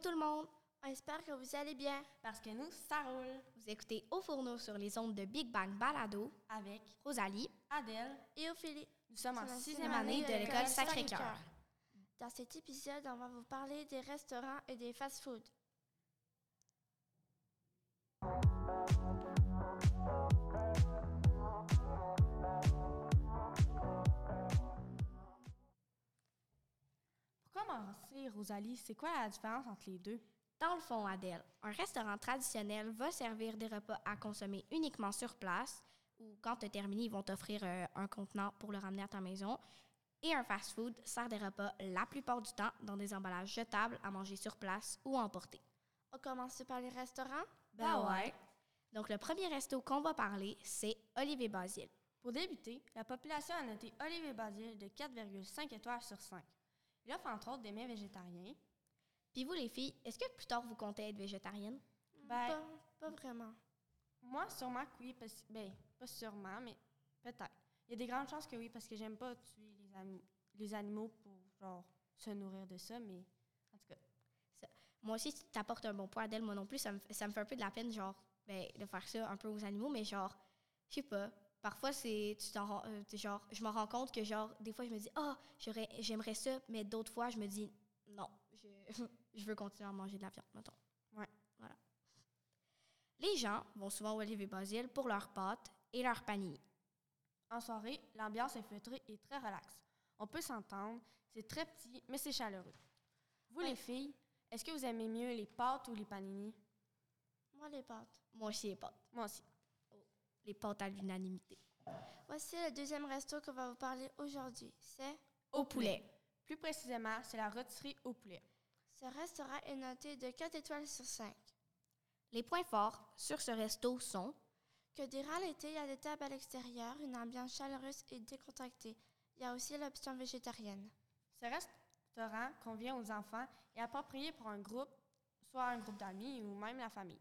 tout le monde! On espère que vous allez bien. Parce que nous, ça roule. Vous écoutez Au fourneau sur les ondes de Big Bang Balado Avec Rosalie. Adèle. Et Ophélie. Nous sommes en sixième année de de l'école l'école Sacré-Cœur. Dans cet épisode, on va vous parler des restaurants et des fast-foods. Commencer, Rosalie, c'est quoi la différence entre les deux? Dans le fond, Adèle, un restaurant traditionnel va servir des repas à consommer uniquement sur place ou quand tu as terminé, ils vont t'offrir euh, un contenant pour le ramener à ta maison. Et un fast-food sert des repas la plupart du temps dans des emballages jetables à manger sur place ou à emporter. On commence par les restaurants? Ben ouais. Donc, le premier resto qu'on va parler, c'est Olivier Basile. Pour débuter, la population a noté Olivier Basile de 4,5 étoiles sur 5. Il offre entre autres des mets végétariens. Puis vous, les filles, est-ce que plus tard vous comptez être végétarienne? Ben, Pas, pas vraiment. moi, sûrement que oui. Parce, ben, pas sûrement, mais peut-être. Il y a des grandes chances que oui, parce que j'aime pas tuer les, anim- les animaux pour, genre, se nourrir de ça, mais en tout cas. Moi aussi, tu t'apportes un bon point, Adèle. Moi non plus, ça me, ça me fait un peu de la peine, genre, ben, de faire ça un peu aux animaux, mais genre, je sais pas. Parfois, c'est, tu t'en euh, genre, je me rends compte que, genre, des fois, je me dis, ah, j'aurais, j'aimerais ça, mais d'autres fois, je me dis, non, je, je veux continuer à manger de la viande, mettons. Ouais. Voilà. Les gens vont souvent au Olivier Basile pour leurs pâtes et leurs paniers. En soirée, l'ambiance est feutrée et très relaxe. On peut s'entendre, c'est très petit, mais c'est chaleureux. Vous, les filles, est-ce que vous aimez mieux les pâtes ou les panini? Moi, les pâtes. Moi aussi, les pâtes. Moi aussi. Les pâtes à l'unanimité. Voici le deuxième resto qu'on va vous parler aujourd'hui. C'est Au poulet. Plus précisément, c'est la rôtisserie au poulet. ce restaurant est noté de 4 étoiles sur 5. Les points forts sur ce resto sont Que durant l'été, il y a des tables à l'extérieur, une ambiance chaleureuse et décontractée. Il y a aussi l'option végétarienne. Ce restaurant convient aux enfants et approprié pour un groupe, soit un groupe d'amis ou même la famille.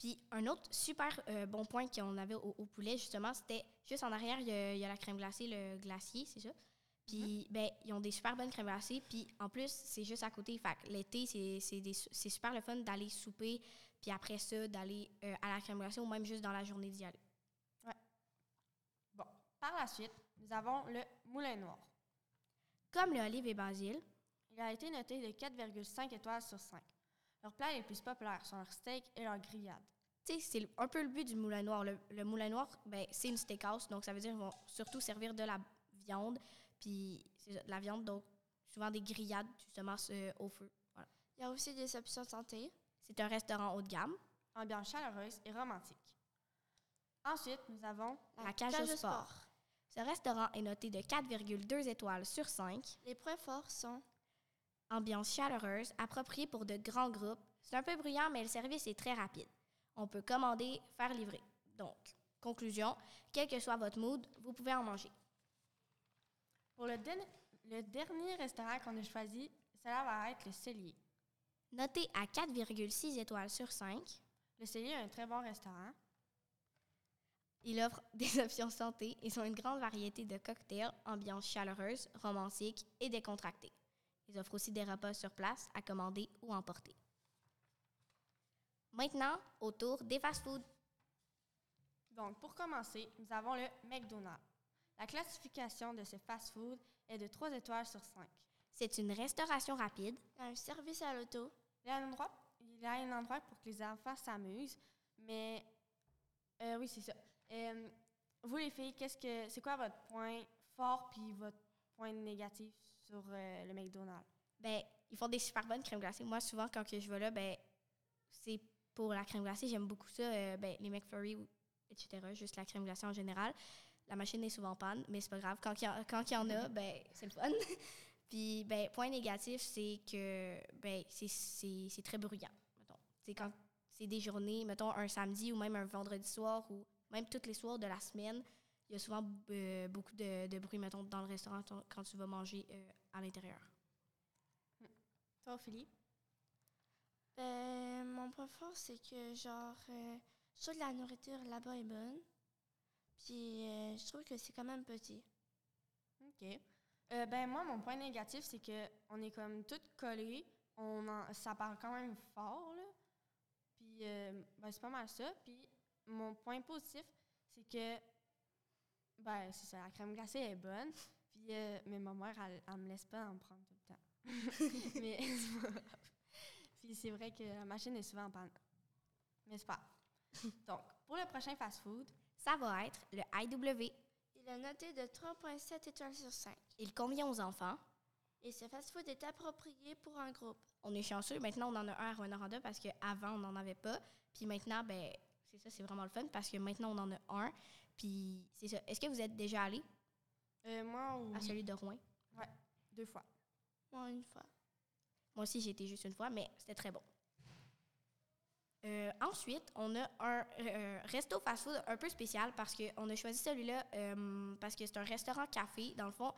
Puis un autre super euh, bon point qu'on avait au, au poulet, justement, c'était juste en arrière, il y, a, il y a la crème glacée, le glacier, c'est ça. Puis, ben, ils ont des super bonnes crèmes glacées. Puis, en plus, c'est juste à côté. Fait que l'été, c'est- super le fun d'aller souper. Puis après ça, d'aller euh, à la crème glacée ou même juste dans la journée d'y aller. Bon, par la suite, nous avons le Moulin Noir. Comme le olive et basile, Il a été noté de 4,5 étoiles sur 5. Leurs plats les plus populaires sont leurs steaks et leurs grillades. tu sais, c'est un peu le but du moulin noir. Le, le moulin noir, ben, c'est une steakhouse. Donc, ça veut dire qu'ils vont surtout servir de la viande. Puis, c'est de la viande, donc souvent des grillades, justement, euh, au feu. Voilà. Il y a aussi des options santé. C'est un restaurant haut de gamme. Ambiance chaleureuse et romantique. Ensuite, nous avons La cage au sport. Ce restaurant est noté de 4,2 étoiles sur 5. Les points forts sont Ambiance chaleureuse, appropriée pour de grands groupes. C'est un peu bruyant, mais le service est très rapide. On peut commander, faire livrer. Donc, conclusion, quel que soit votre mood, vous pouvez en manger. Pour le, dernier restaurant qu'on a choisi, cela va être le Cellier. Noté à 4,6 étoiles sur 5, Le Cellier est un très bon restaurant. il offre des options santé et sont une grande variété de cocktails, ambiance chaleureuse, romantique et décontractée. Ils offrent aussi des repas sur place à commander ou emporter. Maintenant, au tour des fast-foods. Donc, pour commencer, nous avons le McDonald's. La classification de ce fast-food est de 3 étoiles sur 5. C'est une restauration rapide. un service à l'auto. Il y a un endroit, il y a un endroit pour que les enfants s'amusent, mais euh, oui, c'est ça. Euh, vous les filles, qu'est-ce que c'est quoi votre point fort puis votre point négatif sur euh, le McDonald's? Ben, ils font des super bonnes crèmes glacées. Moi, souvent, quand que je vais là, ben, c'est pour la crème glacée. J'aime beaucoup ça. euh, ben, les McFlurry, etc. Juste la crème glacée en général. La machine est souvent en panne, mais c'est pas grave. Quand il y, en- quand il y en a, ben, c'est le fun. Puis, ben, point négatif, c'est que, ben, c'est- très bruyant, mettons. C'est quand c'est des journées, mettons, un samedi ou même un vendredi soir ou même tous les soirs de la semaine, il y a souvent euh, beaucoup de, de bruit, mettons, dans le restaurant ton- quand tu vas manger euh, à l'intérieur. Toi, Ophélie? Ben, mon point fort, c'est que, genre, euh, je trouve que la nourriture là-bas est bonne. Puis, euh, je trouve que c'est quand même petit. OK. Euh, ben moi, mon point négatif, c'est que on est comme toutes collés, on en- ça parle quand même fort, là. Puis, euh, ben, c'est pas mal ça. Puis, mon point positif, c'est que, ben, c'est ça, la crème glacée est bonne. Puis, euh, mais ma mère, elle, elle me laisse pas en prendre tout le temps. mais c'est pas grave. Puis, c'est vrai que la machine est souvent en panne. Mais c'est pas. Donc, pour le prochain fast-food, Ça va être le IW. Il est noté de 3,7 étoiles sur 5. Il convient aux enfants. Et ce fast-food est approprié pour un groupe. On est chanceux. Maintenant, on en a un à Rwanda parce qu'avant, on n'en avait pas. Puis maintenant, ben, c'est ça, c'est vraiment le fun parce que maintenant, on en a un. Puis c'est ça. Est-ce que vous êtes déjà allé? Euh, moi, oui, à celui de Rouen? deux fois. Moi, une fois. Moi aussi, j'ai été juste une fois, mais c'était très bon. Euh, ensuite, on a un euh, resto fast-food un peu spécial parce qu'on a choisi celui-là euh, parce que c'est un restaurant café. Dans le fond,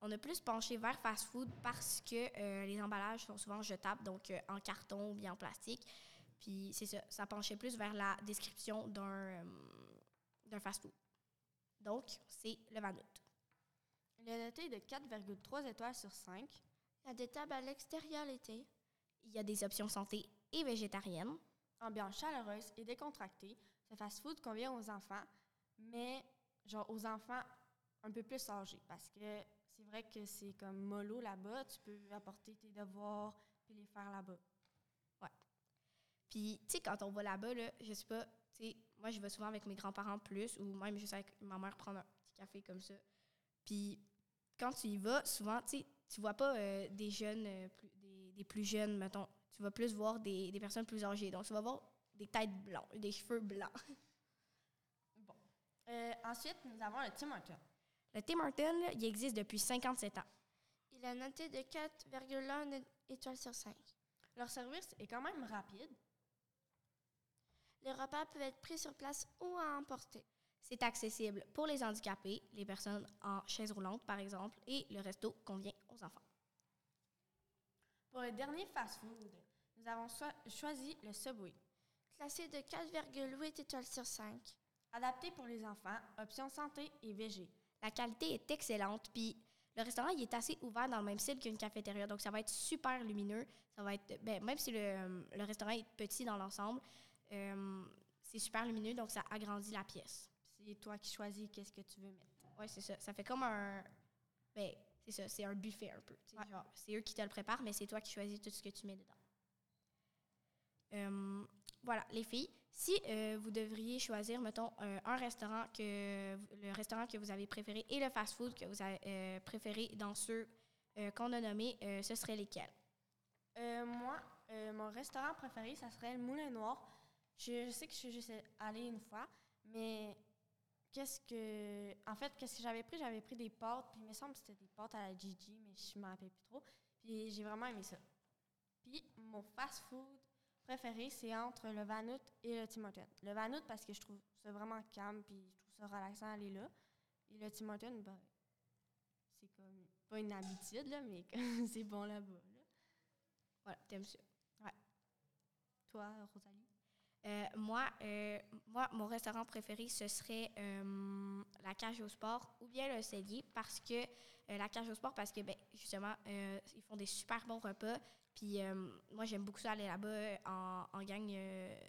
on a plus penché vers fast-food parce que euh, les emballages sont souvent jetables, donc euh, en carton ou bien en plastique. Puis c'est ça, ça penchait plus vers la description d'un euh, d'un fast-food. Donc, c'est le Vanout. Il est noté de 4,3 étoiles sur 5. Il y a des tables à l'extérieur l'été. Il y a des options santé et végétariennes. Ambiance chaleureuse et décontractée. Ce fast-food convient aux enfants, mais genre aux enfants un peu plus âgés. Parce que c'est vrai que c'est comme mollo là-bas. Tu peux apporter tes devoirs puis les faire là-bas. Puis, tu sais, quand on va là-bas, là, je sais pas, moi, je vais souvent avec mes grands-parents plus ou même juste avec ma mère prendre un petit café comme ça. Puis, quand tu y vas, souvent, tu tu vois pas euh, des jeunes, euh, plus- des, des plus jeunes, mettons. Tu vas plus voir des, des personnes plus âgées. Donc, tu vas voir des têtes blanches, des cheveux blancs. Bon. Euh, ensuite, nous avons le Tim Hortons. Le Tim Hortons, là, il existe depuis 57 ans. Il est noté de 4,1 étoiles sur 5. Leur service est quand même rapide. Les repas peuvent être pris sur place ou à emporter. C'est accessible pour les handicapés, les personnes en chaise roulante, par exemple, et le resto convient aux enfants. Pour le dernier fast-food, nous avons so- choisi le Subway. Classé de 4,8 étoiles sur 5. Adapté pour les enfants, option santé et végé. La qualité est excellente, puis le restaurant il est assez ouvert dans le même style qu'une cafétéria, donc ça va être super lumineux. Ça va être, ben, même si le, le restaurant est petit dans l'ensemble, euh, c'est super lumineux, donc ça agrandit la pièce. C'est toi qui choisis qu'est-ce que tu veux mettre. Ouais, c'est ça. Ça fait comme un, ben, c'est ça, c'est un buffet un peu. Ouais. c'est eux qui te le préparent, mais c'est toi qui choisis tout ce que tu mets dedans. Euh, voilà, les filles, si euh, vous devriez choisir, mettons, euh, un restaurant que vous- le restaurant que vous avez préféré et le fast-food que vous avez préféré dans ceux qu'on a nommés, ce serait lesquels? Moi, mon restaurant préféré, ça serait le Moulin Noir. Je, je sais que je suis juste allée une fois, mais qu'est-ce que. En fait, qu'est-ce que j'avais pris? J'avais pris des pâtes, puis il me semble que c'était des pâtes à la Gigi, mais je m'en rappelle plus trop. Puis j'ai vraiment aimé ça. Puis mon fast-food préféré, c'est entre le Vanout et le Tim Hortons. Le Vanout, parce que je trouve ça vraiment calme, puis je trouve ça relaxant d'aller là. Et le Tim Hortons, ben, c'est comme pas une habitude, là, mais c'est bon là-bas. là. Voilà, t'aimes ça? Toi, Rosalie? Euh, moi, euh, moi, mon restaurant préféré, ce serait euh, la cage au sport ou bien le cellier parce que euh, la cage au sport, parce que ben, justement, ils font des super bons repas. Puis moi, j'aime beaucoup ça aller là-bas en, gang,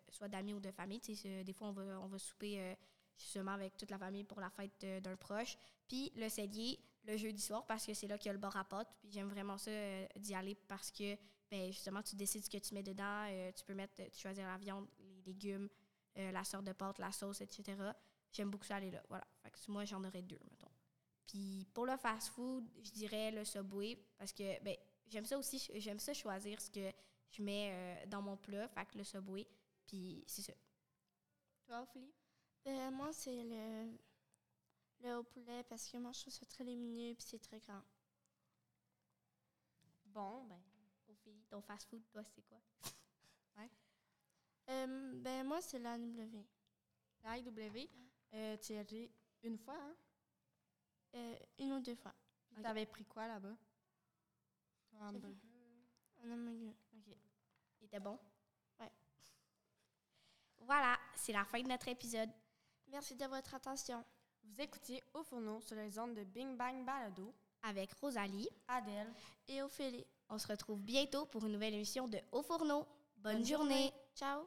soit d'amis ou de famille. Des fois, on va, on va souper justement avec toute la famille pour la fête d'un proche. Puis le cellier, le jeudi soir, parce que c'est là qu'il y a le bar à pâtes. Puis j'aime vraiment ça d'y aller parce que ben, justement, tu décides ce que tu mets dedans. tu peux mettre, tu choisir la viande, légumes, euh, la sorte de pâte, la sauce, etc. J'aime beaucoup ça aller là. Voilà. Fait que moi, j'en aurais deux, mettons. Puis pour le fast-food, je dirais le Subway parce que ben, j'aime ça aussi. J'aime ça choisir ce que je mets euh, dans mon plat. Fait que le Subway, puis c'est ça. Toi, Ophélie? Ben, moi, c'est le, le au poulet parce que moi, je trouve ça très lumineux et c'est très grand. Bon, ben, Ophélie, ton fast-food, toi, c'est quoi? Euh, ben, moi, c'est la W. la IW, euh, tu y es allé une fois, hein? Euh, une ou deux fois. Puis Ok. T'avais pris quoi là-bas? Un hamburger? Un hamburger. OK. Il était bon? Ouais. Voilà, c'est la fin de notre épisode. Merci de votre attention. Vous écoutiez Au fourneau sur les ondes de Bing Bang Balado. avec Rosalie. Adèle. Et Ophélie. On se retrouve bientôt pour une nouvelle émission de Au Fourneau. Bonne, Bonne journée. Ciao!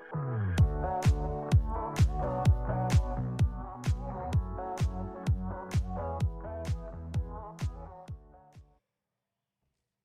Thank you.